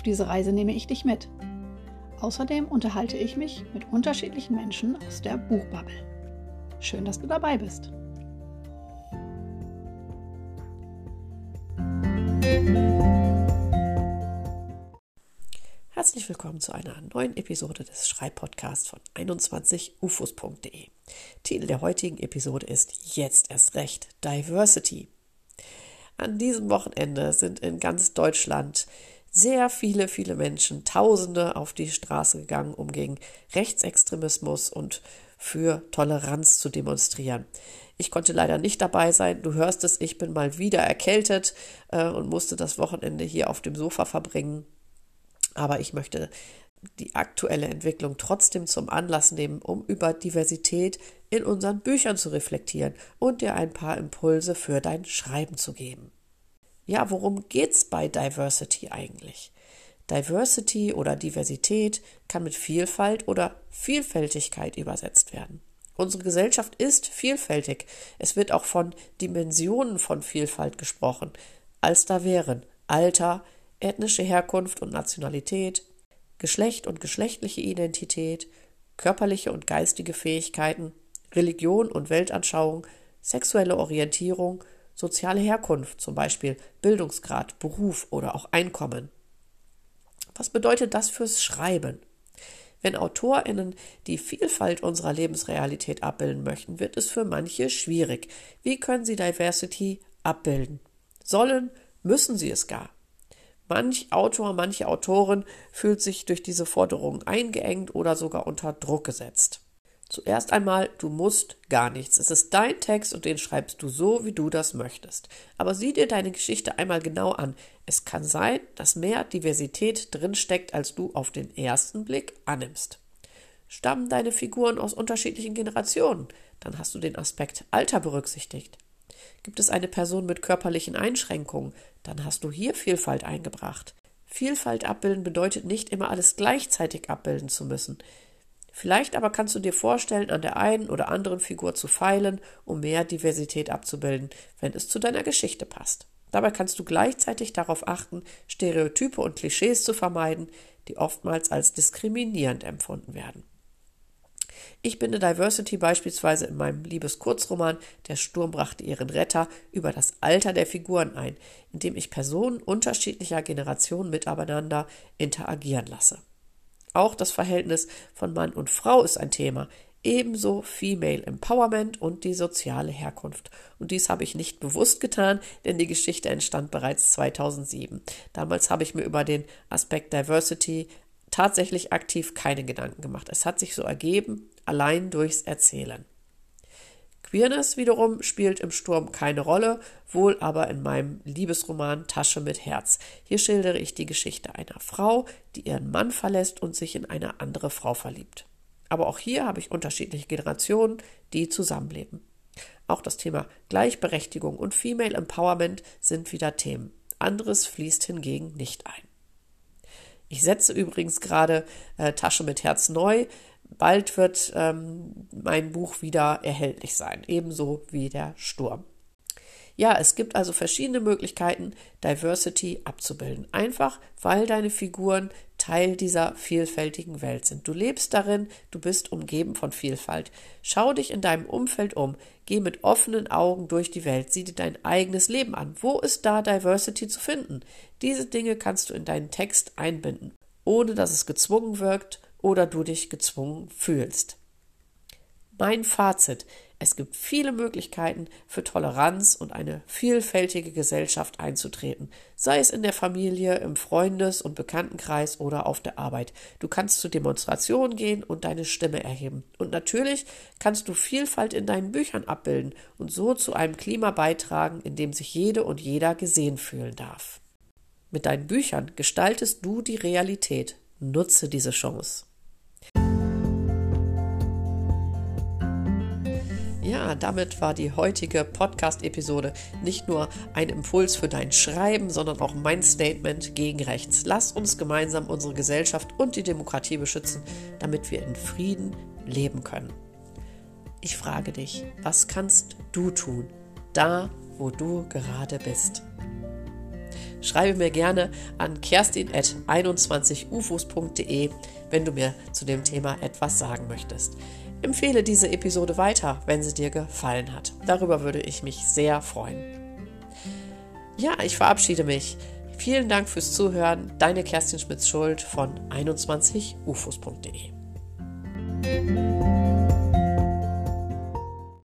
Auf diese Reise nehme ich dich mit. Außerdem unterhalte ich mich mit unterschiedlichen Menschen aus der Buchbubble. Schön, dass du dabei bist. Herzlich willkommen zu einer neuen Episode des Schreibpodcasts von 21ufos.de. Titel der heutigen Episode ist Jetzt erst recht Diversity. An diesem Wochenende sind in ganz Deutschland sehr viele, viele Menschen, Tausende auf die Straße gegangen, um gegen Rechtsextremismus und für Toleranz zu demonstrieren. Ich konnte leider nicht dabei sein. Du hörst es, ich bin mal wieder erkältet äh, und musste das Wochenende hier auf dem Sofa verbringen. Aber ich möchte die aktuelle Entwicklung trotzdem zum Anlass nehmen, um über Diversität in unseren Büchern zu reflektieren und dir ein paar Impulse für dein Schreiben zu geben. Ja, worum geht's bei Diversity eigentlich? Diversity oder Diversität kann mit Vielfalt oder Vielfältigkeit übersetzt werden. Unsere Gesellschaft ist vielfältig. Es wird auch von Dimensionen von Vielfalt gesprochen, als da wären Alter, ethnische Herkunft und Nationalität, Geschlecht und geschlechtliche Identität, körperliche und geistige Fähigkeiten, Religion und Weltanschauung, sexuelle Orientierung soziale Herkunft, zum Beispiel Bildungsgrad, Beruf oder auch Einkommen. Was bedeutet das fürs Schreiben? Wenn AutorInnen die Vielfalt unserer Lebensrealität abbilden möchten, wird es für manche schwierig. Wie können sie Diversity abbilden? Sollen, müssen sie es gar. Manch Autor, manche Autorin fühlt sich durch diese Forderungen eingeengt oder sogar unter Druck gesetzt. Zuerst einmal, du musst gar nichts. Es ist dein Text und den schreibst du so, wie du das möchtest. Aber sieh dir deine Geschichte einmal genau an. Es kann sein, dass mehr Diversität drinsteckt, als du auf den ersten Blick annimmst. Stammen deine Figuren aus unterschiedlichen Generationen? Dann hast du den Aspekt Alter berücksichtigt. Gibt es eine Person mit körperlichen Einschränkungen? Dann hast du hier Vielfalt eingebracht. Vielfalt abbilden bedeutet nicht immer alles gleichzeitig abbilden zu müssen. Vielleicht aber kannst du dir vorstellen, an der einen oder anderen Figur zu feilen, um mehr Diversität abzubilden, wenn es zu deiner Geschichte passt. Dabei kannst du gleichzeitig darauf achten, Stereotype und Klischees zu vermeiden, die oftmals als diskriminierend empfunden werden. Ich binde Diversity beispielsweise in meinem Liebeskurzroman Der Sturm brachte ihren Retter über das Alter der Figuren ein, indem ich Personen unterschiedlicher Generationen miteinander interagieren lasse. Auch das Verhältnis von Mann und Frau ist ein Thema, ebenso Female Empowerment und die soziale Herkunft. Und dies habe ich nicht bewusst getan, denn die Geschichte entstand bereits 2007. Damals habe ich mir über den Aspekt Diversity tatsächlich aktiv keine Gedanken gemacht. Es hat sich so ergeben, allein durchs Erzählen. Queerness wiederum spielt im Sturm keine Rolle, wohl aber in meinem Liebesroman Tasche mit Herz. Hier schildere ich die Geschichte einer Frau, die ihren Mann verlässt und sich in eine andere Frau verliebt. Aber auch hier habe ich unterschiedliche Generationen, die zusammenleben. Auch das Thema Gleichberechtigung und Female Empowerment sind wieder Themen. Anderes fließt hingegen nicht ein. Ich setze übrigens gerade äh, Tasche mit Herz neu bald wird ähm, mein Buch wieder erhältlich sein, ebenso wie der Sturm. Ja, es gibt also verschiedene Möglichkeiten, Diversity abzubilden. Einfach, weil deine Figuren Teil dieser vielfältigen Welt sind. Du lebst darin, du bist umgeben von Vielfalt. Schau dich in deinem Umfeld um, geh mit offenen Augen durch die Welt, sieh dir dein eigenes Leben an. Wo ist da Diversity zu finden? Diese Dinge kannst du in deinen Text einbinden, ohne dass es gezwungen wirkt oder du dich gezwungen fühlst. Mein Fazit. Es gibt viele Möglichkeiten für Toleranz und eine vielfältige Gesellschaft einzutreten, sei es in der Familie, im Freundes- und Bekanntenkreis oder auf der Arbeit. Du kannst zu Demonstrationen gehen und deine Stimme erheben. Und natürlich kannst du Vielfalt in deinen Büchern abbilden und so zu einem Klima beitragen, in dem sich jede und jeder gesehen fühlen darf. Mit deinen Büchern gestaltest du die Realität. Nutze diese Chance. Ja, damit war die heutige Podcast-Episode nicht nur ein Impuls für dein Schreiben, sondern auch mein Statement gegen rechts. Lass uns gemeinsam unsere Gesellschaft und die Demokratie beschützen, damit wir in Frieden leben können. Ich frage dich, was kannst du tun, da wo du gerade bist? Schreibe mir gerne an kerstin.21ufos.de, wenn du mir zu dem Thema etwas sagen möchtest. Empfehle diese Episode weiter, wenn sie dir gefallen hat. Darüber würde ich mich sehr freuen. Ja, ich verabschiede mich. Vielen Dank fürs Zuhören. Deine Kerstin Schmitz-Schuld von 21ufos.de.